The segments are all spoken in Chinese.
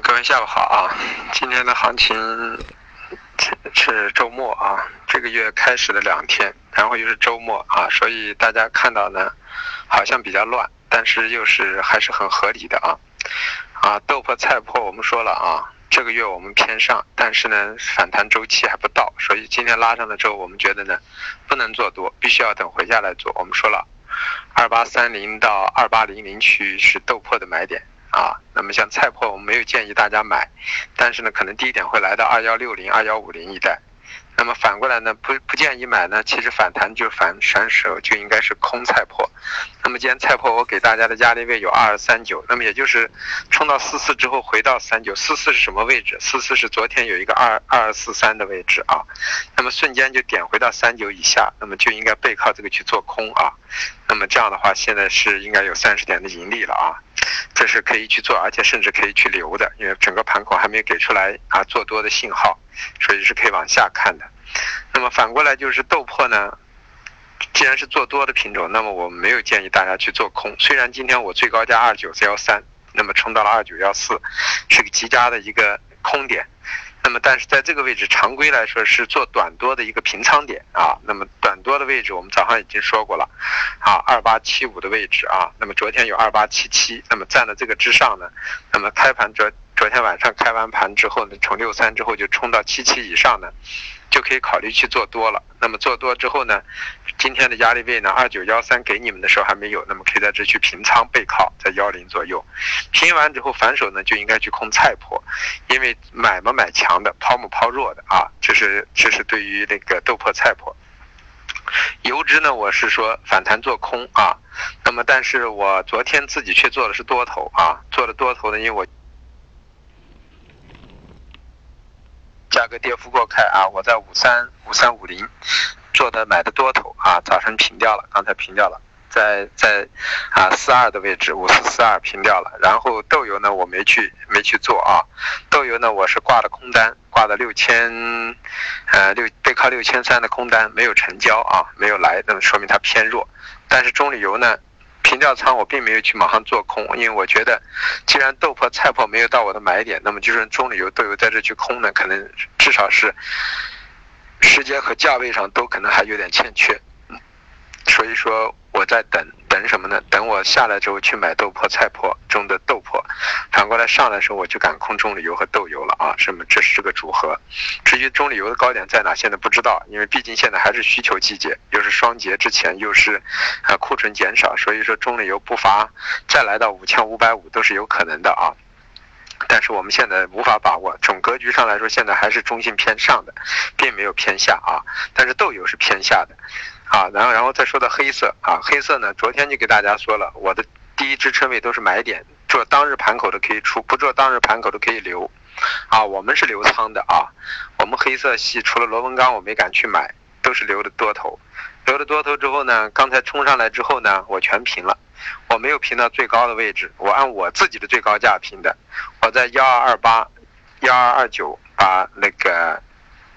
各位下午好啊！今天的行情是周末啊，这个月开始的两天，然后又是周末啊，所以大家看到呢，好像比较乱，但是又是还是很合理的啊。啊，豆粕菜粕我们说了啊，这个月我们偏上，但是呢反弹周期还不到，所以今天拉上了之后，我们觉得呢不能做多，必须要等回家来做。我们说了，二八三零到二八零零区域是豆粕的买点。啊，那么像菜粕，我们没有建议大家买，但是呢，可能低点会来到二幺六零、二幺五零一带。那么反过来呢，不不建议买呢，其实反弹就反反手就应该是空菜粕。那么今天菜粕我给大家的压力位有二二三九，那么也就是冲到四四之后回到三九，四四是什么位置？四四是昨天有一个二二四三的位置啊，那么瞬间就点回到三九以下，那么就应该背靠这个去做空啊。那么这样的话，现在是应该有三十点的盈利了啊。这是可以去做，而且甚至可以去留的，因为整个盘口还没有给出来啊做多的信号，所以是可以往下看的。那么反过来就是豆粕呢，既然是做多的品种，那么我们没有建议大家去做空。虽然今天我最高价二九四幺三，那么冲到了二九幺四，是个极佳的一个空点。那么，但是在这个位置，常规来说是做短多的一个平仓点啊。那么短多的位置，我们早上已经说过了，啊，二八七五的位置啊。那么昨天有二八七七，那么站在这个之上呢，那么开盘昨昨天晚上开完盘之后呢，从六三之后就冲到七七以上呢。就可以考虑去做多了。那么做多之后呢，今天的压力位呢，二九幺三给你们的时候还没有，那么可以在这去平仓背靠，在幺零左右。平完之后反手呢，就应该去空菜粕，因为买嘛买强的，抛嘛抛弱的啊。这是这是对于那个豆粕菜粕。油脂呢，我是说反弹做空啊。那么但是我昨天自己却做的是多头啊，做的多头呢，因为我。价格跌幅过开啊！我在五三五三五零做的买的多头啊，早晨平掉了，刚才平掉了，在在啊四二的位置五四四二平掉了。然后豆油呢，我没去没去做啊，豆油呢我是挂的空单，挂的六千呃六背靠六千三的空单没有成交啊，没有来，那么说明它偏弱。但是中铝油呢？平价仓，我并没有去马上做空，因为我觉得，既然豆粕、菜粕没有到我的买点，那么就是中旅游豆油在这去空呢，可能至少是时间和价位上都可能还有点欠缺，所以说我在等。等什么呢？等我下来之后去买豆粕、菜粕中的豆粕，反过来上来的时候我就敢空中旅游和豆油了啊！什么？这是个组合。至于中旅游的高点在哪，现在不知道，因为毕竟现在还是需求季节，又是双节之前，又是啊库存减少，所以说中旅游不乏再来到五千五百五都是有可能的啊。但是我们现在无法把握，总格局上来说，现在还是中性偏上的，并没有偏下啊。但是豆油是偏下的。啊，然后然后再说到黑色啊，黑色呢，昨天就给大家说了，我的第一支撑位都是买点，做当日盘口的可以出，不做当日盘口的可以留，啊，我们是留仓的啊，我们黑色系除了螺纹钢我没敢去买，都是留的多头，留了多头之后呢，刚才冲上来之后呢，我全平了，我没有平到最高的位置，我按我自己的最高价平的，我在幺二二八、幺二二九把那个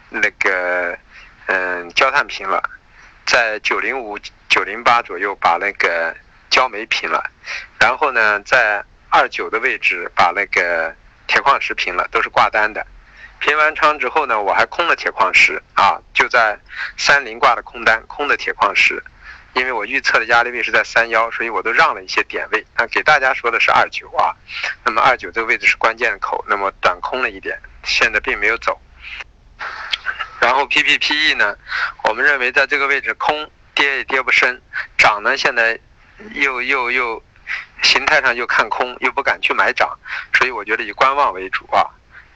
那个嗯焦炭平了。在九零五、九零八左右把那个焦煤平了，然后呢，在二九的位置把那个铁矿石平了，都是挂单的。平完仓之后呢，我还空了铁矿石啊，就在三零挂的空单，空的铁矿石，因为我预测的压力位是在三幺，所以我都让了一些点位那。给大家说的是二九啊，那么二九这个位置是关键口，那么短空了一点，现在并没有走。然后 P P P E 呢，我们认为在这个位置空跌也跌不深，涨呢现在又又又形态上又看空，又不敢去买涨，所以我觉得以观望为主啊。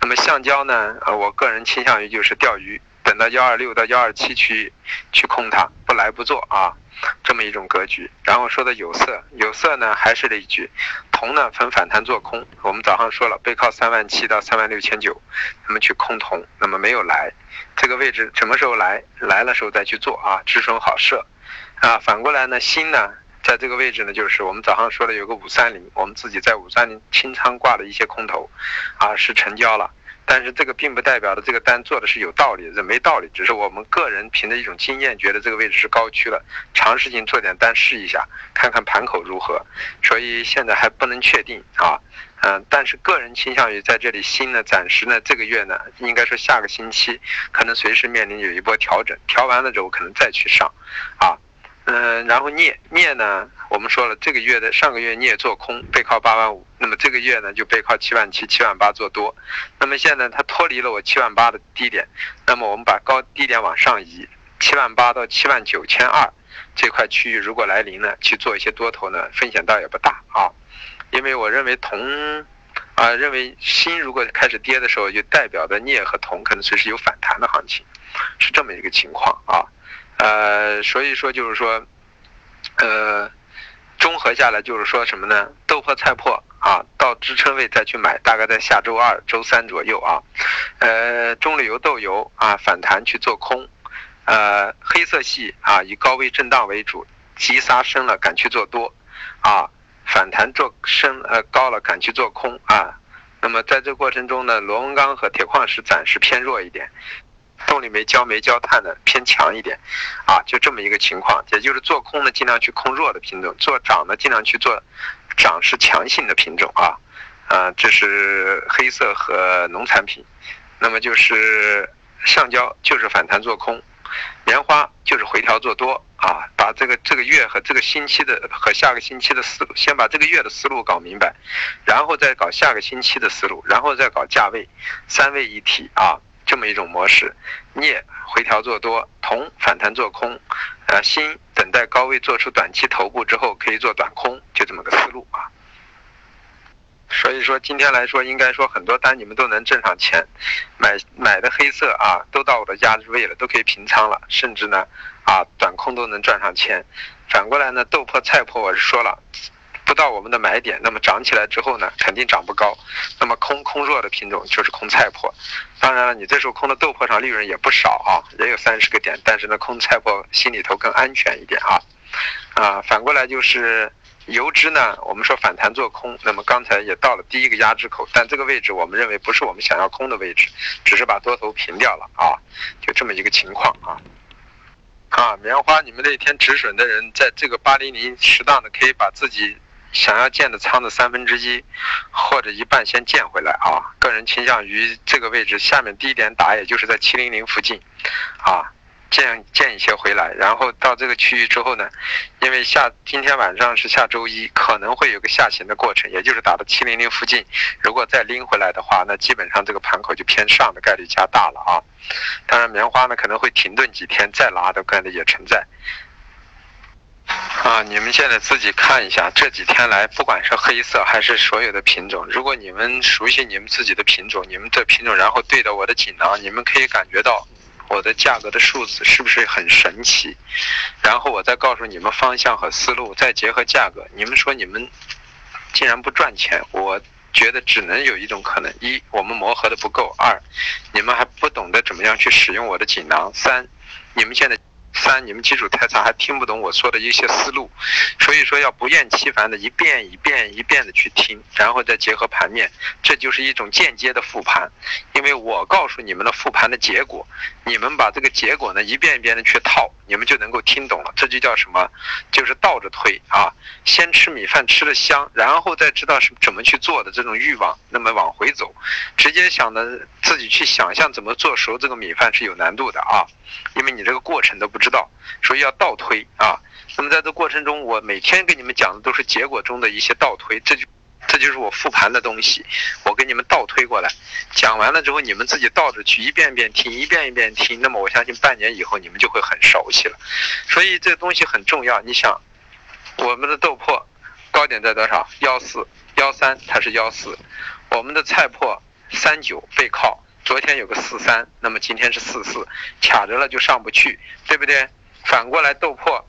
那么橡胶呢，我个人倾向于就是钓鱼，等到幺二六到幺二七去去空它，不来不做啊。这么一种格局，然后说的有色，有色呢还是那一句，铜呢分反弹做空，我们早上说了，背靠三万七到三万六千九，那么去空铜，那么没有来，这个位置什么时候来？来的时候再去做啊，止损好设，啊，反过来呢，锌呢在这个位置呢，就是我们早上说的有个五三零，我们自己在五三零清仓挂了一些空头，啊是成交了。但是这个并不代表的这个单做的是有道理，这没道理，只是我们个人凭着一种经验，觉得这个位置是高区了，尝试性做点单试一下，看看盘口如何。所以现在还不能确定啊，嗯，但是个人倾向于在这里新呢，暂时呢，这个月呢，应该说下个星期可能随时面临有一波调整，调完了之后可能再去上，啊。嗯，然后镍镍呢，我们说了，这个月的上个月镍做空背靠八万五，那么这个月呢就背靠七万七、七万八做多，那么现在它脱离了我七万八的低点，那么我们把高低点往上移，七万八到七万九千二这块区域如果来临呢，去做一些多头呢，风险倒也不大啊，因为我认为铜啊，认为锌如果开始跌的时候，就代表着镍和铜可能随时有反弹的行情，是这么一个情况啊。呃，所以说就是说，呃，综合下来就是说什么呢？豆粕菜粕啊，到支撑位再去买，大概在下周二、周三左右啊。呃，中铝油豆油啊，反弹去做空。呃，黑色系啊，以高位震荡为主，急杀深了敢去做多，啊，反弹做深呃高了敢去做空啊。那么在这过程中呢，螺纹钢和铁矿石暂时偏弱一点。动力煤、焦煤、焦炭的偏强一点，啊，就这么一个情况，也就是做空呢，尽量去空弱的品种；做涨呢，尽量去做涨势强性的品种啊，啊，这是黑色和农产品。那么就是橡胶就是反弹做空，棉花就是回调做多啊，把这个这个月和这个星期的和下个星期的思路，先把这个月的思路搞明白，然后再搞下个星期的思路，然后再搞价位，三位一体啊。这么一种模式，镍回调做多，铜反弹做空，呃，锌等待高位做出短期头部之后可以做短空，就这么个思路啊。所以说今天来说，应该说很多单你们都能挣上钱，买买的黑色啊，都到我的压制位了，都可以平仓了，甚至呢，啊，短空都能赚上钱。反过来呢，豆粕、菜粕，我是说了。不到我们的买点，那么涨起来之后呢，肯定涨不高。那么空空弱的品种就是空菜粕。当然了，你这时候空的豆粕上利润也不少啊，也有三十个点。但是呢，空菜粕心里头更安全一点啊。啊，反过来就是油脂呢，我们说反弹做空，那么刚才也到了第一个压制口，但这个位置我们认为不是我们想要空的位置，只是把多头平掉了啊，就这么一个情况啊。啊，棉花，你们那天止损的人，在这个八零零适当的可以把自己。想要建的仓的三分之一或者一半先建回来啊！个人倾向于这个位置下面低点打，也就是在七零零附近，啊，建建一些回来，然后到这个区域之后呢，因为下今天晚上是下周一，可能会有个下行的过程，也就是打到七零零附近，如果再拎回来的话，那基本上这个盘口就偏上的概率加大了啊！当然，棉花呢可能会停顿几天再拉的概率也存在。啊，你们现在自己看一下，这几天来，不管是黑色还是所有的品种，如果你们熟悉你们自己的品种，你们这品种，然后对着我的锦囊，你们可以感觉到我的价格的数字是不是很神奇？然后我再告诉你们方向和思路，再结合价格，你们说你们竟然不赚钱，我觉得只能有一种可能：一，我们磨合的不够；二，你们还不懂得怎么样去使用我的锦囊；三，你们现在。三，你们基础太差，还听不懂我说的一些思路，所以说要不厌其烦的一遍一遍一遍的去听，然后再结合盘面，这就是一种间接的复盘。因为我告诉你们的复盘的结果，你们把这个结果呢一遍一遍的去套，你们就能够听懂了。这就叫什么？就是倒着推啊！先吃米饭吃的香，然后再知道是怎么去做的这种欲望，那么往回走，直接想的自己去想象怎么做熟这个米饭是有难度的啊！因为你这个过程都不知知道，所以要倒推啊。那么在这过程中，我每天跟你们讲的都是结果中的一些倒推，这就这就是我复盘的东西。我给你们倒推过来，讲完了之后，你们自己倒着去一遍一遍听，一遍一遍听。那么我相信半年以后你们就会很熟悉了。所以这东西很重要。你想，我们的豆粕高点在多少？幺四幺三，它是幺四。我们的菜粕三九背靠。昨天有个四三，那么今天是四四，卡着了就上不去，对不对？反过来斗破，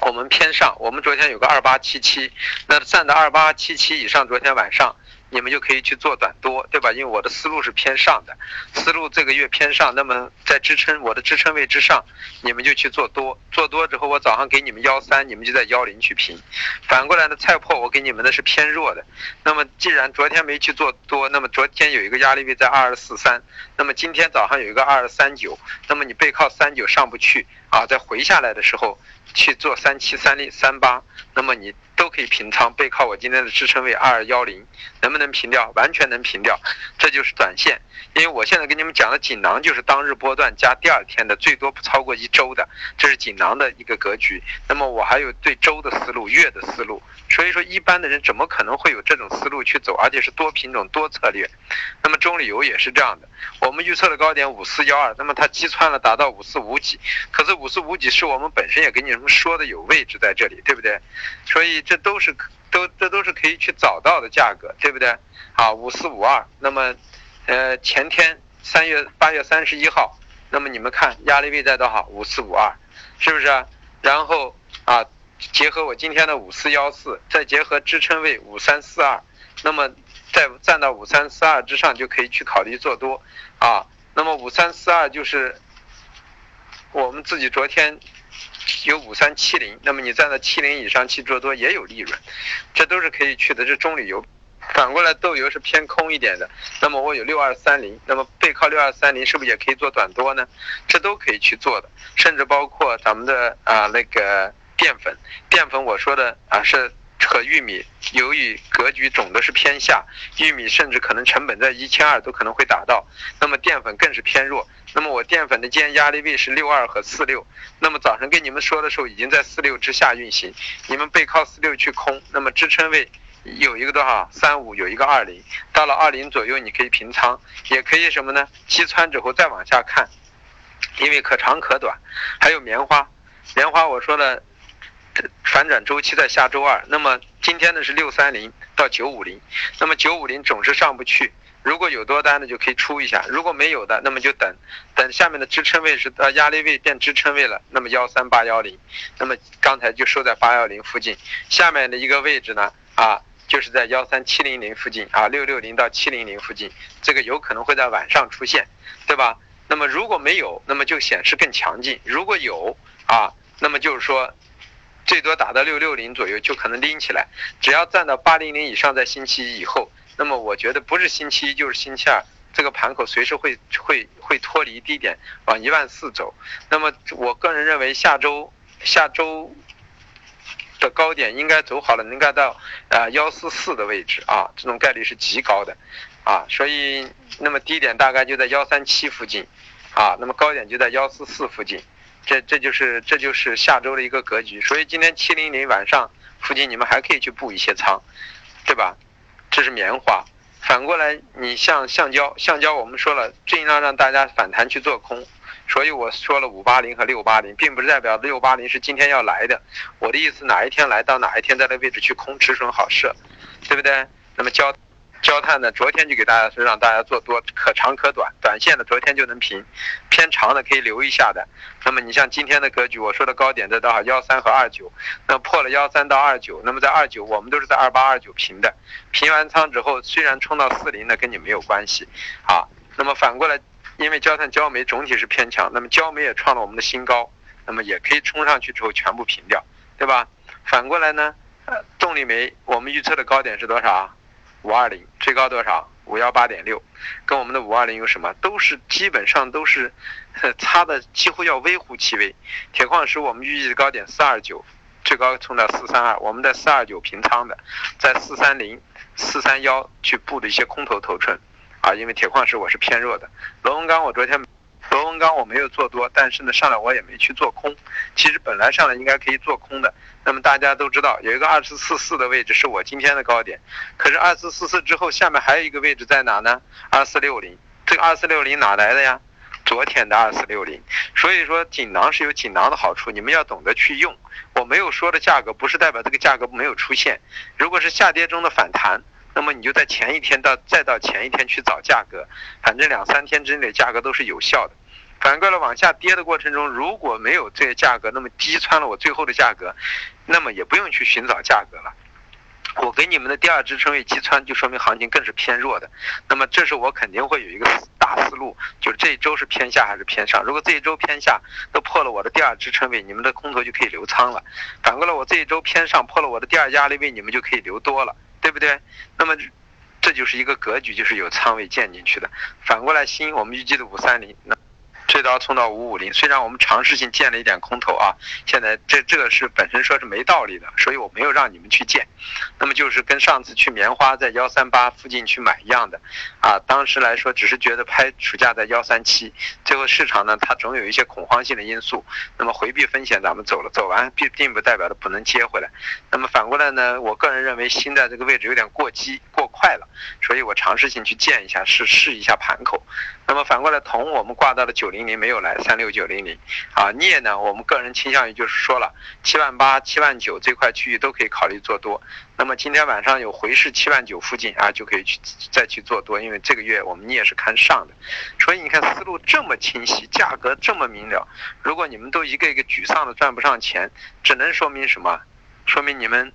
我们偏上，我们昨天有个二八七七，那站在二八七七以上，昨天晚上你们就可以去做短多，对吧？因为我的思路是偏上的，思路这个月偏上，那么在支撑我的支撑位之上，你们就去做多，做多之后我早上给你们幺三，你们就在幺零去平。反过来呢，菜粕我给你们的是偏弱的，那么既然昨天没去做多，那么昨天有一个压力位在二二四三，那么今天早上有一个二二三九，那么你背靠三九上不去啊，在回下来的时候去做三七三零三八，那么你。可以平仓，背靠我今天的支撑位二二幺零，能不能平掉？完全能平掉，这就是短线。因为我现在跟你们讲的锦囊就是当日波段加第二天的，最多不超过一周的，这是锦囊的一个格局。那么我还有对周的思路、月的思路，所以说一般的人怎么可能会有这种思路去走，而且是多品种、多策略？那么中旅游也是这样的，我们预测的高点五四幺二，那么它击穿了，达到五四五几，可是五四五几是我们本身也跟你们说的有位置在这里，对不对？所以这都是可都这都是可以去找到的价格，对不对？好，五四五二，那么。呃，前天三月八月三十一号，那么你们看压力位在多少？五四五二，是不是？然后啊，结合我今天的五四幺四，再结合支撑位五三四二，那么在站到五三四二之上就可以去考虑做多啊。那么五三四二就是我们自己昨天有五三七零，那么你站在七零以上去做多也有利润，这都是可以去的。这中旅游。反过来，豆油是偏空一点的，那么我有六二三零，那么背靠六二三零，是不是也可以做短多呢？这都可以去做的，甚至包括咱们的啊那个淀粉，淀粉我说的啊是和玉米，由于格局总的是偏下，玉米甚至可能成本在一千二都可能会达到，那么淀粉更是偏弱，那么我淀粉的今天压力位是六二和四六，那么早上跟你们说的时候已经在四六之下运行，你们背靠四六去空，那么支撑位。有一个多少三五，有一个二零，到了二零左右，你可以平仓，也可以什么呢？击穿之后再往下看，因为可长可短。还有棉花，棉花我说了，反转周期在下周二。那么今天呢是六三零到九五零，那么九五零总是上不去。如果有多单的就可以出一下，如果没有的，那么就等等下面的支撑位是呃压力位变支撑位了，那么幺三八幺零，那么刚才就收在八幺零附近，下面的一个位置呢啊。就是在幺三七零零附近啊，六六零到七零零附近，这个有可能会在晚上出现，对吧？那么如果没有，那么就显示更强劲；如果有啊，那么就是说，最多打到六六零左右就可能拎起来。只要站到八零零以上，在星期一以后，那么我觉得不是星期一就是星期二，这个盘口随时会会会脱离低点往一万四走。那么我个人认为下周下周。的高点应该走好了，能该到啊幺四四的位置啊，这种概率是极高的，啊，所以那么低点大概就在幺三七附近，啊，那么高点就在幺四四附近，这这就是这就是下周的一个格局，所以今天七零零晚上附近你们还可以去布一些仓，对吧？这是棉花，反过来你像橡胶，橡胶我们说了尽量让大家反弹去做空。所以我说了五八零和六八零，并不是代表六八零是今天要来的。我的意思，哪一天来到哪一天，在那位置去空止损好设，对不对？那么交焦炭呢？昨天就给大家说，让大家做多，可长可短，短线的昨天就能平，偏长的可以留一下的。那么你像今天的格局，我说的高点在多少？幺三和二九，那破了幺三到二九，那么在二九，我们都是在二八二九平的。平完仓之后，虽然冲到四零呢，跟你没有关系啊。那么反过来。因为焦炭、焦煤总体是偏强，那么焦煤也创了我们的新高，那么也可以冲上去之后全部平掉，对吧？反过来呢，动力煤我们预测的高点是多少？五二零，最高多少？五幺八点六，跟我们的五二零有什么？都是基本上都是差的几乎要微乎其微。铁矿石我们预计的高点四二九，最高冲到四三二，我们在四二九平仓的，在四三零、四三幺去布的一些空头头寸。啊，因为铁矿石我是偏弱的，螺纹钢我昨天，螺纹钢我没有做多，但是呢上来我也没去做空，其实本来上来应该可以做空的。那么大家都知道有一个二四四四的位置是我今天的高点，可是二四四四之后下面还有一个位置在哪呢？二四六零，这个二四六零哪来的呀？昨天的二四六零，所以说锦囊是有锦囊的好处，你们要懂得去用。我没有说的价格不是代表这个价格没有出现，如果是下跌中的反弹。那么你就在前一天到再到前一天去找价格，反正两三天之内价格都是有效的。反过来往下跌的过程中，如果没有这些价格，那么击穿了我最后的价格，那么也不用去寻找价格了。我给你们的第二支撑位击穿，就说明行情更是偏弱的。那么这时候我肯定会有一个大思路，就是这一周是偏下还是偏上？如果这一周偏下都破了我的第二支撑位，你们的空头就可以留仓了。反过来我这一周偏上破了我的第二压力位，你们就可以留多了，对不对？那么这就是一个格局，就是有仓位建进去的。反过来新我们预计的五三零那。这刀冲到五五零，虽然我们尝试性建了一点空头啊，现在这这个是本身说是没道理的，所以我没有让你们去建。那么就是跟上次去棉花在幺三八附近去买一样的，啊，当时来说只是觉得拍暑假在幺三七，最后市场呢它总有一些恐慌性的因素，那么回避风险咱们走了，走完并并不代表着不能接回来。那么反过来呢，我个人认为新在这个位置有点过激过快了，所以我尝试性去建一下试试一下盘口。那么反过来，铜我们挂到了九零零没有来，三六九零零，啊，镍呢，我们个人倾向于就是说了，七万八、七万九这块区域都可以考虑做多。那么今天晚上有回市七万九附近啊，就可以去再去做多，因为这个月我们镍是看上的，所以你看思路这么清晰，价格这么明了。如果你们都一个一个沮丧的赚不上钱，只能说明什么？说明你们。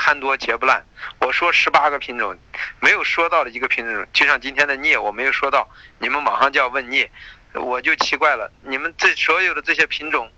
贪多结不烂，我说十八个品种，没有说到的一个品种，就像今天的镍，我没有说到，你们马上就要问镍，我就奇怪了，你们这所有的这些品种，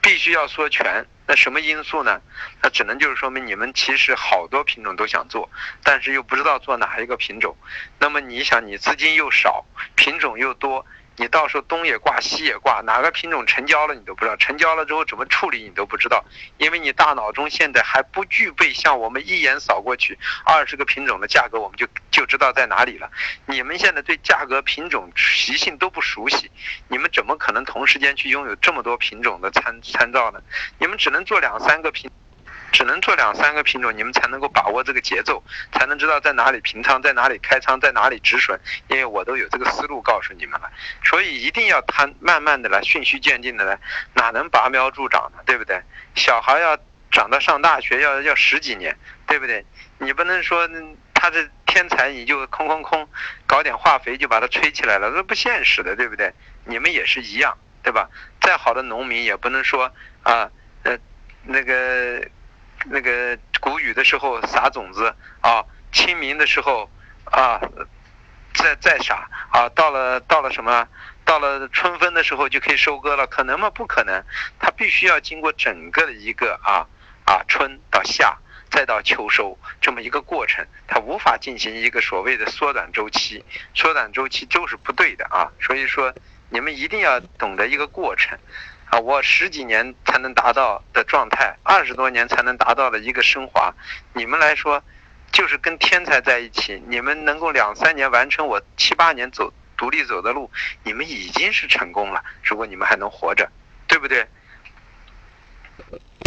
必须要说全，那什么因素呢？那只能就是说明你们其实好多品种都想做，但是又不知道做哪一个品种，那么你想，你资金又少，品种又多。你到时候东也挂西也挂，哪个品种成交了你都不知道，成交了之后怎么处理你都不知道，因为你大脑中现在还不具备像我们一眼扫过去二十个品种的价格，我们就就知道在哪里了。你们现在对价格品种习性都不熟悉，你们怎么可能同时间去拥有这么多品种的参参照呢？你们只能做两三个品。只能做两三个品种，你们才能够把握这个节奏，才能知道在哪里平仓，在哪里开仓，在哪里止损。因为我都有这个思路告诉你们了，所以一定要贪慢慢的来，循序渐进的来，哪能拔苗助长呢？对不对？小孩要长到上大学要要十几年，对不对？你不能说他这天才你就空空空，搞点化肥就把他吹起来了，那不现实的，对不对？你们也是一样，对吧？再好的农民也不能说啊，呃，那个。那个谷雨的时候撒种子啊，清明的时候啊，再再撒啊，到了到了什么？到了春分的时候就可以收割了，可能吗？不可能，它必须要经过整个的一个啊啊春到夏再到秋收这么一个过程，它无法进行一个所谓的缩短周期，缩短周期就是不对的啊。所以说你们一定要懂得一个过程。啊，我十几年才能达到的状态，二十多年才能达到的一个升华，你们来说，就是跟天才在一起，你们能够两三年完成我七八年走独立走的路，你们已经是成功了。如果你们还能活着，对不对？